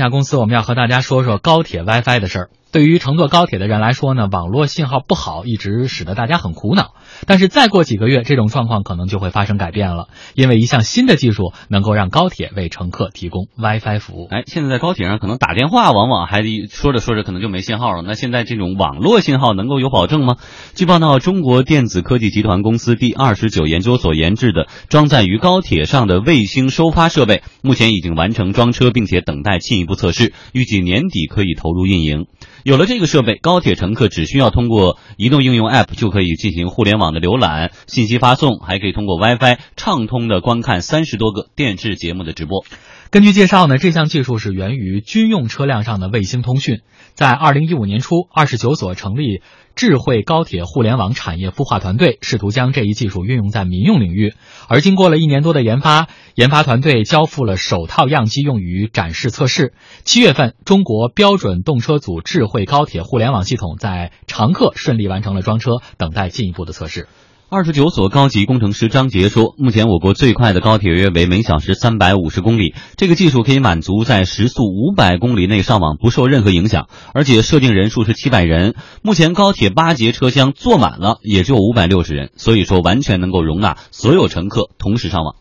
下公司我们要和大家说说高铁 WiFi 的事儿。对于乘坐高铁的人来说呢，网络信号不好一直使得大家很苦恼。但是再过几个月，这种状况可能就会发生改变了，因为一项新的技术能够让高铁为乘客提供 WiFi 服务。哎，现在在高铁上可能打电话，往往还说着说着可能就没信号了。那现在这种网络信号能够有保证吗？据报道，中国电子科技集团公司第二十九研究所研制的装载于高铁上的卫星收发设备，目前已经完成装车，并且等待进一步测试，预计年底可以投入运营。有了这个设备，高铁乘客只需要通过移动应用 App 就可以进行互联网的浏览、信息发送，还可以通过 WiFi 畅通的观看三十多个电视节目的直播。根据介绍呢，这项技术是源于军用车辆上的卫星通讯。在二零一五年初，二十九所成立智慧高铁互联网产业孵化团队，试图将这一技术运用在民用领域。而经过了一年多的研发，研发团队交付了首套样机用于展示测试。七月份，中国标准动车组智慧高铁互联网系统在常客顺利完成了装车，等待进一步的测试。二十九所高级工程师张杰说，目前我国最快的高铁约为每小时三百五十公里，这个技术可以满足在时速五百公里内上网不受任何影响，而且设定人数是七百人。目前高铁八节车厢坐满了也就五百六十人，所以说完全能够容纳所有乘客同时上网。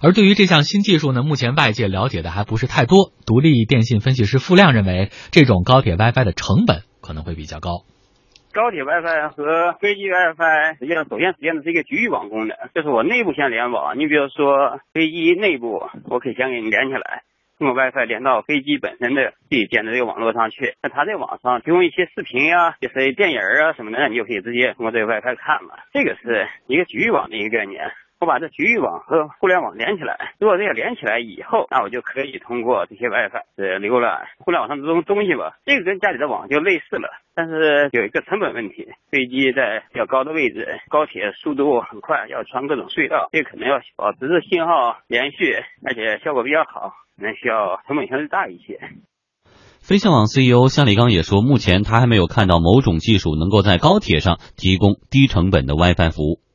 而对于这项新技术呢，目前外界了解的还不是太多。独立电信分析师付亮认为，这种高铁 WiFi 的成本可能会比较高。高铁 WiFi 和飞机 WiFi 实际上首先实现的是一个局域网功能，就是我内部先联网。你比如说飞机内部，我可以先给你连起来，通过 WiFi 连到飞机本身的自己建的这个网络上去。那它在网上提供一些视频呀、就是电影啊什么的，你就可以直接通过这个 WiFi 看了。这个是一个局域网的一个概念。我把这局域网和互联网连起来，如果这个连起来以后，那我就可以通过这些 WiFi 呃浏览互联网上的东东西吧。这个跟家里的网就类似了，但是有一个成本问题。飞机在比较高的位置，高铁速度很快，要穿各种隧道，这可能要保持信号连续，而且效果比较好，可能需要成本相对大一些。飞象网 CEO 夏立刚也说，目前他还没有看到某种技术能够在高铁上提供低成本的 WiFi 服务。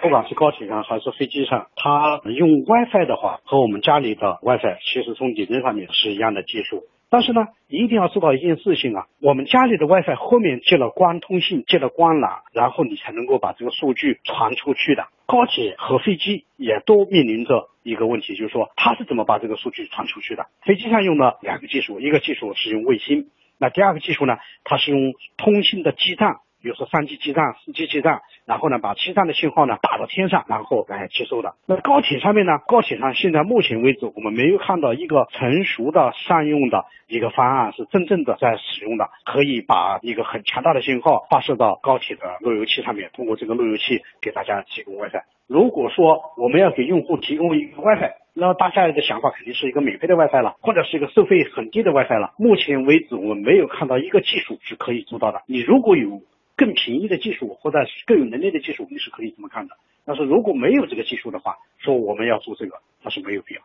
不管是高铁上还是飞机上，它用 WiFi 的话，和我们家里的 WiFi 其实从理论上面是一样的技术。但是呢，一定要做到一件事情啊，我们家里的 WiFi 后面接了光通信，接了光缆，然后你才能够把这个数据传出去的。高铁和飞机也都面临着一个问题，就是说它是怎么把这个数据传出去的？飞机上用了两个技术，一个技术是用卫星，那第二个技术呢，它是用通信的基站。比如说三 G 基站、四 G 基站，然后呢，把基站的信号呢打到天上，然后来接收的。那高铁上面呢，高铁上现在目前为止，我们没有看到一个成熟的善用的一个方案是真正的在使用的，可以把一个很强大的信号发射到高铁的路由器上面，通过这个路由器给大家提供 WiFi。如果说我们要给用户提供一个 WiFi，那大家的想法肯定是一个免费的 WiFi 了，或者是一个收费很低的 WiFi 了。目前为止，我们没有看到一个技术是可以做到的。你如果有。更便宜的技术或者更有能力的技术，你是可以这么看的。但是如果没有这个技术的话，说我们要做这个，那是没有必要。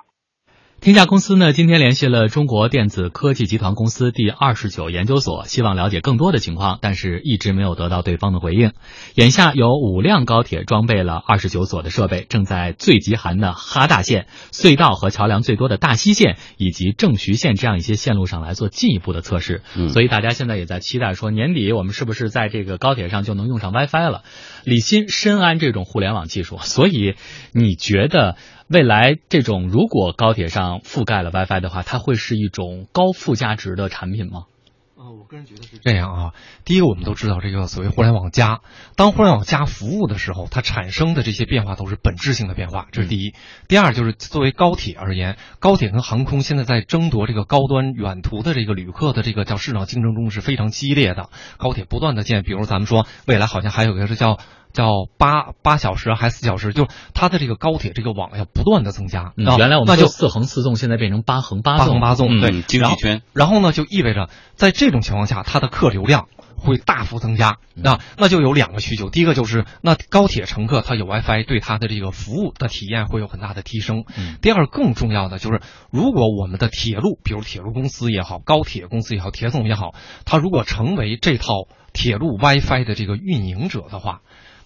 天下公司呢，今天联系了中国电子科技集团公司第二十九研究所，希望了解更多的情况，但是一直没有得到对方的回应。眼下有五辆高铁装备了二十九所的设备，正在最极寒的哈大线、隧道和桥梁最多的大西线以及正徐线这样一些线路上来做进一步的测试。嗯，所以大家现在也在期待说，年底我们是不是在这个高铁上就能用上 WiFi 了？李欣深谙这种互联网技术，所以你觉得？未来这种如果高铁上覆盖了 WiFi 的话，它会是一种高附加值的产品吗？啊，我个人觉得是这样啊。第一个，我们都知道这个所谓互联网加，当互联网加服务的时候，它产生的这些变化都是本质性的变化，这是第一。第二，就是作为高铁而言，高铁跟航空现在在争夺这个高端远途的这个旅客的这个叫市场竞争中是非常激烈的。高铁不断的建，比如咱们说未来好像还有一个是叫。叫八八小时还是四小时？就它的这个高铁这个网要不断的增加。原来我们那就四横四纵，现在变成八横八纵。八横八纵，对，经济圈。然后呢，就意味着在这种情况下，它的客流量会大幅增加。那那就有两个需求，第一个就是那高铁乘客他有 WiFi，对他的这个服务的体验会有很大的提升。第二更重要的就是，如果我们的铁路，比如铁路公司也好，高铁公司也好，铁总也好，他如果成为这套铁路 WiFi 的这个运营者的话。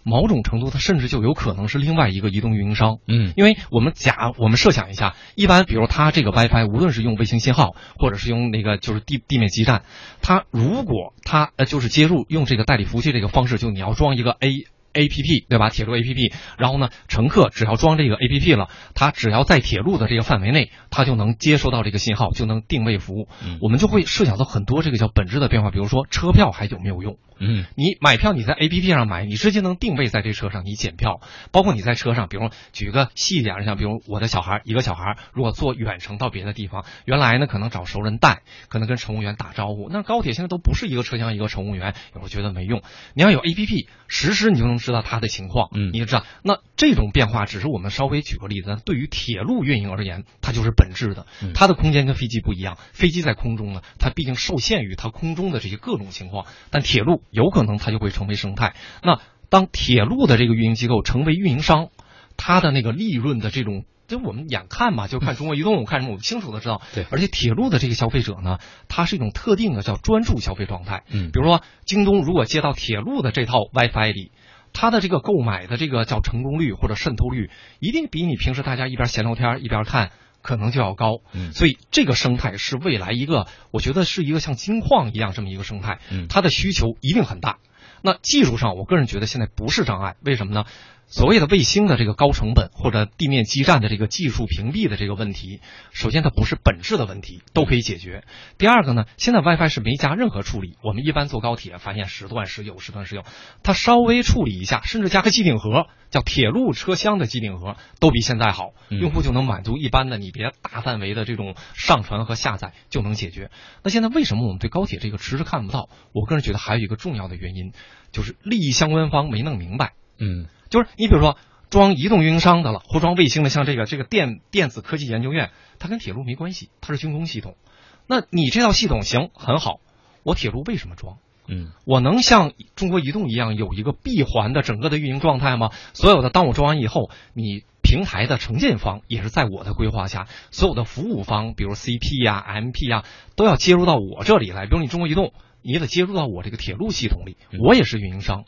某种程度，它甚至就有可能是另外一个移动运营商。嗯，因为我们假我们设想一下，一般比如它这个 WiFi，无论是用卫星信号，或者是用那个就是地地面基站，它如果它呃就是接入用这个代理服务器这个方式，就你要装一个 A A P P 对吧？铁路 A P P，然后呢，乘客只要装这个 A P P 了，他只要在铁路的这个范围内，他就能接收到这个信号，就能定位服务。我们就会设想到很多这个叫本质的变化，比如说车票还有没有用？嗯，你买票你在 A P P 上买，你直接能定位在这车上，你检票。包括你在车上，比如举个细一点的，像比如我的小孩，一个小孩如果坐远程到别的地方，原来呢可能找熟人带，可能跟乘务员打招呼。那高铁现在都不是一个车厢一个乘务员，有时候觉得没用。你要有 A P P，实时你就能知道它的情况，嗯，你就知道。那这种变化只是我们稍微举个例子，对于铁路运营而言，它就是本质的，它的空间跟飞机不一样。飞机在空中呢，它毕竟受限于它空中的这些各种情况，但铁路有可能它就会。成为生态。那当铁路的这个运营机构成为运营商，它的那个利润的这种，就我们眼看嘛，就看中国移动，我看什么，我们清楚的知道。对，而且铁路的这个消费者呢，它是一种特定的叫专注消费状态。嗯，比如说京东如果接到铁路的这套 WiFi 里，它的这个购买的这个叫成功率或者渗透率，一定比你平时大家一边闲聊天一边看。可能就要高，嗯，所以这个生态是未来一个，我觉得是一个像金矿一样这么一个生态，嗯，它的需求一定很大。那技术上，我个人觉得现在不是障碍，为什么呢？所谓的卫星的这个高成本或者地面基站的这个技术屏蔽的这个问题，首先它不是本质的问题，都可以解决。第二个呢，现在 WiFi 是没加任何处理。我们一般坐高铁发现时段时有，时段时有，它稍微处理一下，甚至加个机顶盒，叫铁路车厢的机顶盒，都比现在好，用户就能满足一般的，你别大范围的这种上传和下载就能解决。那现在为什么我们对高铁这个迟迟看不到？我个人觉得还有一个重要的原因，就是利益相关方没弄明白。嗯。就是你比如说装移动运营商的了，或装卫星的，像这个这个电电子科技研究院，它跟铁路没关系，它是军工系统。那你这套系统行很好，我铁路为什么装？嗯，我能像中国移动一样有一个闭环的整个的运营状态吗？所有的当我装完以后，你平台的承建方也是在我的规划下，所有的服务方，比如 CP 呀、MP 呀，都要接入到我这里来。比如你中国移动，你也得接入到我这个铁路系统里，我也是运营商。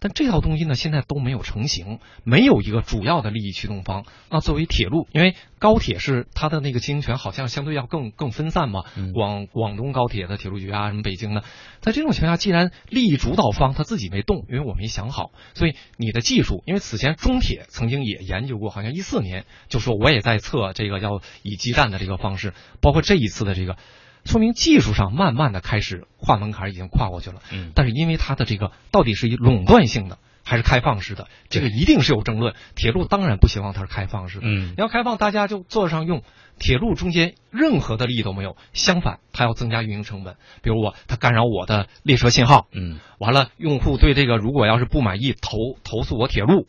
但这套东西呢，现在都没有成型，没有一个主要的利益驱动方。那作为铁路，因为高铁是它的那个经营权好像相对要更更分散嘛，广广东高铁的铁路局啊，什么北京的，在这种情况下，既然利益主导方他自己没动，因为我没想好，所以你的技术，因为此前中铁曾经也研究过，好像一四年就说我也在测这个要以基站的这个方式，包括这一次的这个。说明技术上慢慢的开始跨门槛，已经跨过去了。嗯，但是因为它的这个到底是以垄断性的还是开放式的，这个一定是有争论。铁路当然不希望它是开放式的。嗯，你要开放，大家就坐上用，铁路中间任何的利益都没有。相反，它要增加运营成本。比如我，它干扰我的列车信号。嗯，完了，用户对这个如果要是不满意，投投诉我铁路。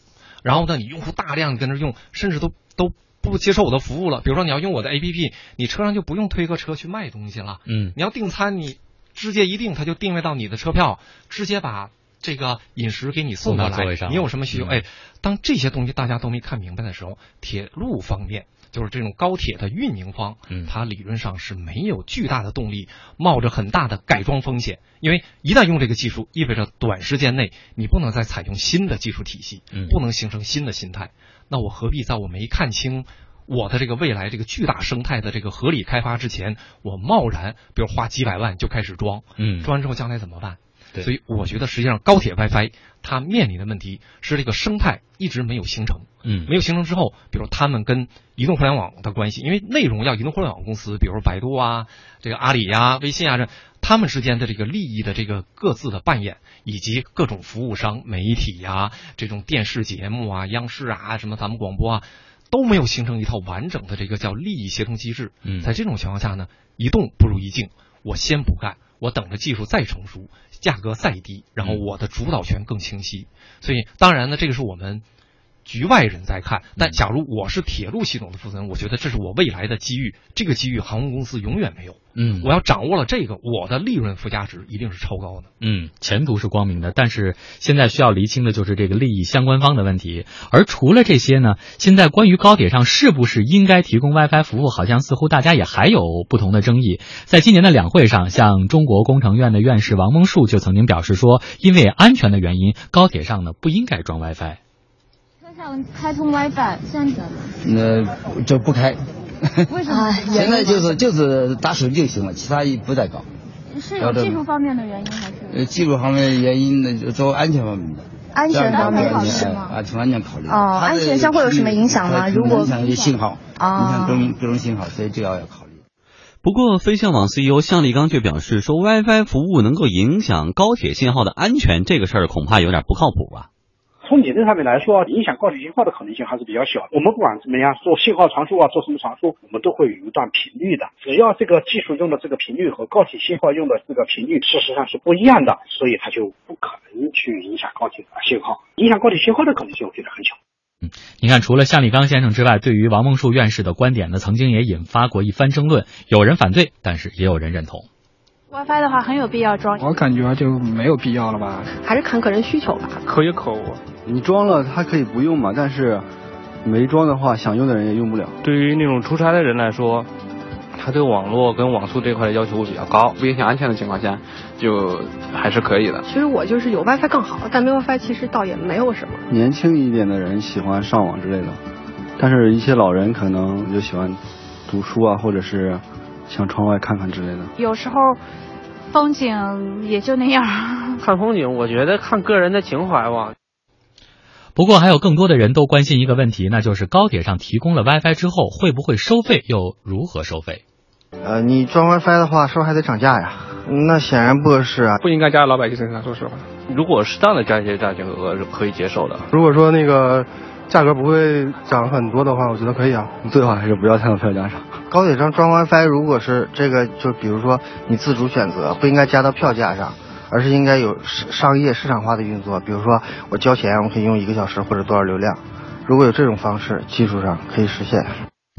然后呢，你用户大量跟着用，甚至都都。不接受我的服务了，比如说你要用我的 APP，你车上就不用推个车去卖东西了。嗯，你要订餐，你直接一订，它就定位到你的车票，直接把这个饮食给你送过来。你有什么需求？哎，当这些东西大家都没看明白的时候，铁路方面就是这种高铁的运营方，嗯，它理论上是没有巨大的动力，冒着很大的改装风险，因为一旦用这个技术，意味着短时间内你不能再采用新的技术体系，嗯，不能形成新的心态。那我何必在我没看清我的这个未来这个巨大生态的这个合理开发之前，我贸然比如花几百万就开始装，嗯，装完之后将来怎么办？对，所以我觉得实际上高铁 WiFi 它面临的问题是这个生态一直没有形成，嗯，没有形成之后，比如他们跟移动互联网的关系，因为内容要移动互联网公司，比如百度啊、这个阿里呀、微信啊这，他们之间的这个利益的这个各自的扮演，以及各种服务商、媒体呀、这种电视节目啊、央视啊、什么咱们广播啊。都没有形成一套完整的这个叫利益协同机制。嗯，在这种情况下呢，一动不如一静。我先不干，我等着技术再成熟，价格再低，然后我的主导权更清晰。所以，当然呢，这个是我们局外人在看。但假如我是铁路系统的负责人，我觉得这是我未来的机遇，这个机遇航空公司永远没有。嗯我要掌握了这个，我的利润附加值一定是超高的。嗯，前途是光明的，但是现在需要厘清的就是这个利益相关方的问题。而除了这些呢，现在关于高铁上是不是应该提供 WiFi 服务，好像似乎大家也还有不同的争议。在今年的两会上，像中国工程院的院士王蒙树就曾经表示说，因为安全的原因，高铁上呢不应该装 WiFi。开通 WiFi 是安全吗？那就不开。为什么？现在就是就是打手机就行了，其他不再搞。是有技术方面的原因还是？呃，技术方面的原因呢，就做安全方面的。安全方面安是吗？啊，从安全考虑。哦，安全上会有什么影响吗？如果影响一些信号，啊，影响各种各种信号，所以这个要考虑。不过，飞象网 CEO 向立刚却表示说，WiFi 服务能够影响高铁信号的安全，这个事儿恐怕有点不靠谱吧。从理论上面来说，影响高铁信号的可能性还是比较小的。我们不管怎么样做信号传输啊，做什么传输，我们都会有一段频率的。只要这个技术用的这个频率和高铁信号用的这个频率事实上是不一样的，所以它就不可能去影响高铁信号。影响高铁信号的可能性，我觉得很小。嗯，你看，除了向立刚先生之外，对于王梦恕院士的观点呢，曾经也引发过一番争论。有人反对，但是也有人认同。WiFi 的话很有必要装，我感觉就没有必要了吧，还是看个人需求吧。可有可无。你装了它可以不用嘛，但是没装的话，想用的人也用不了。对于那种出差的人来说，他对网络跟网速这块的要求会比较高，不影响安全的情况下，就还是可以的。其实我就是有 WiFi 更好，但没 WiFi 其实倒也没有什么。年轻一点的人喜欢上网之类的，但是一些老人可能就喜欢读书啊，或者是向窗外看看之类的。有时候。风景也就那样。看风景，我觉得看个人的情怀吧。不过，还有更多的人都关心一个问题，那就是高铁上提供了 WiFi 之后会不会收费，又如何收费？呃，你装 WiFi 的话，是不是还得涨价呀？那显然不合适啊，不应该加在老百姓身上。说实话，如果适当的加一些价格是可以接受的。如果说那个价格不会涨很多的话，我觉得可以啊。最好还是不要太到票价上。高铁上装 WiFi，如果是这个，就比如说你自主选择，不应该加到票价上，而是应该有商业市场化的运作。比如说我交钱，我可以用一个小时或者多少流量。如果有这种方式，技术上可以实现。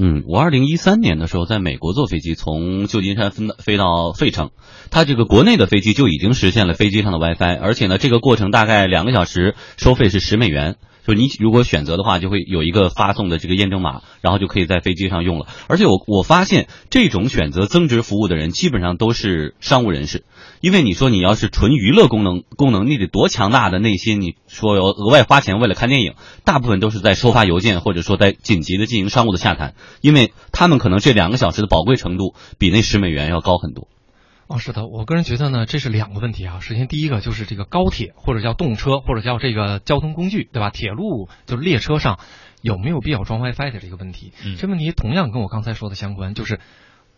嗯，我二零一三年的时候在美国坐飞机，从旧金山飞飞到费城，它这个国内的飞机就已经实现了飞机上的 WiFi，而且呢，这个过程大概两个小时，收费是十美元。就你如果选择的话，就会有一个发送的这个验证码，然后就可以在飞机上用了。而且我我发现这种选择增值服务的人，基本上都是商务人士，因为你说你要是纯娱乐功能功能，你得多强大的内心，你说要额外花钱为了看电影，大部分都是在收发邮件或者说在紧急的进行商务的洽谈，因为他们可能这两个小时的宝贵程度比那十美元要高很多。哦，是的，我个人觉得呢，这是两个问题啊。首先，第一个就是这个高铁或者叫动车或者叫这个交通工具，对吧？铁路就是列车上有没有必要装 WiFi 的这个问题。嗯，这问题同样跟我刚才说的相关，就是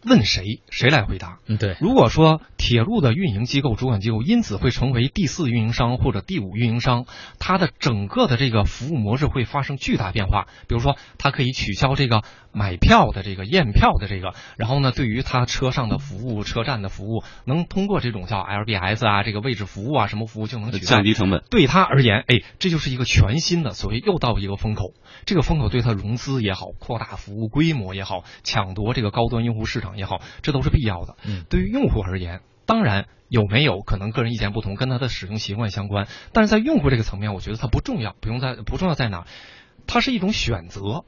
问谁，谁来回答。嗯，对。如果说铁路的运营机构、主管机构因此会成为第四运营商或者第五运营商，它的整个的这个服务模式会发生巨大变化。比如说，它可以取消这个买票的这个验票的这个，然后呢，对于它车上的服务、车站的服务，能通过这种叫 LBS 啊，这个位置服务啊，什么服务就能取降低成本。对他而言，哎，这就是一个全新的所谓又到一个风口。这个风口对它融资也好，扩大服务规模也好，抢夺这个高端用户市场也好，这都是必要的。嗯，对于用户而言，当然有没有可能个人意见不同，跟他的使用习惯相关。但是在用户这个层面，我觉得它不重要，不用在不重要在哪，它是一种选择，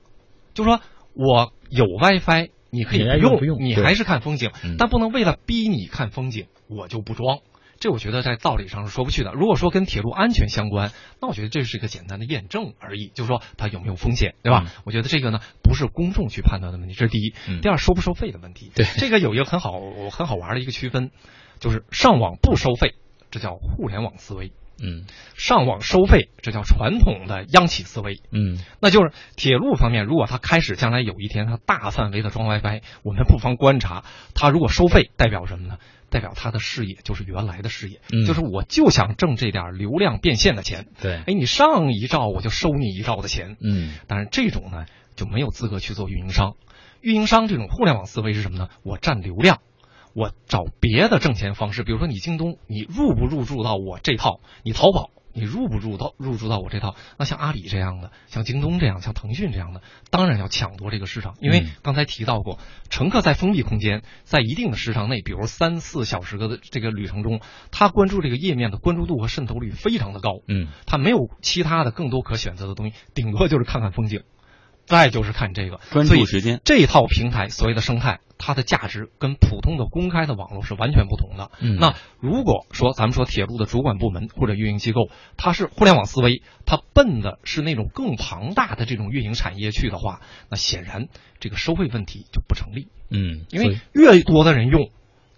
就是说我有 WiFi，你可以不用，不用你还是看风景，嗯、但不能为了逼你看风景，我就不装。这我觉得在道理上是说不去的。如果说跟铁路安全相关，那我觉得这是一个简单的验证而已，就是说它有没有风险，对吧？嗯、我觉得这个呢不是公众去判断的问题，这是第一。嗯、第二，收不收费的问题。对，这个有一个很好很好玩的一个区分，就是上网不收费，这叫互联网思维。嗯，上网收费，这叫传统的央企思维。嗯，那就是铁路方面，如果它开始将来有一天它大范围的装 WiFi，我们不妨观察它如果收费，代表什么呢？代表他的事业就是原来的事业，嗯、就是我就想挣这点流量变现的钱。对，哎，你上一兆我就收你一兆的钱。嗯，但是这种呢就没有资格去做运营商。运营商这种互联网思维是什么呢？我占流量。我找别的挣钱方式，比如说你京东，你入不入驻到我这套？你淘宝，你入不入到入驻到我这套？那像阿里这样的，像京东这样，像腾讯这样的，当然要抢夺这个市场，因为刚才提到过，乘客在封闭空间，在一定的时长内，比如三四小时的这个旅程中，他关注这个页面的关注度和渗透率非常的高，嗯，他没有其他的更多可选择的东西，顶多就是看看风景。再就是看这个专注时间，这套平台所谓的生态，它的价值跟普通的公开的网络是完全不同的。嗯，那如果说咱们说铁路的主管部门或者运营机构，它是互联网思维，它奔的是那种更庞大的这种运营产业去的话，那显然这个收费问题就不成立。嗯，因为越多的人用。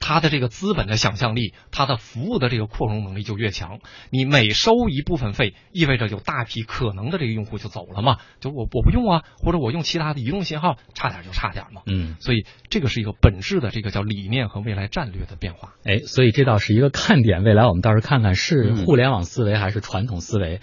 它的这个资本的想象力，它的服务的这个扩容能力就越强。你每收一部分费，意味着有大批可能的这个用户就走了嘛？就我我不用啊，或者我用其他的移动信号，差点就差点嘛。嗯，所以这个是一个本质的这个叫理念和未来战略的变化。哎，所以这倒是一个看点。未来我们倒是看看是互联网思维还是传统思维。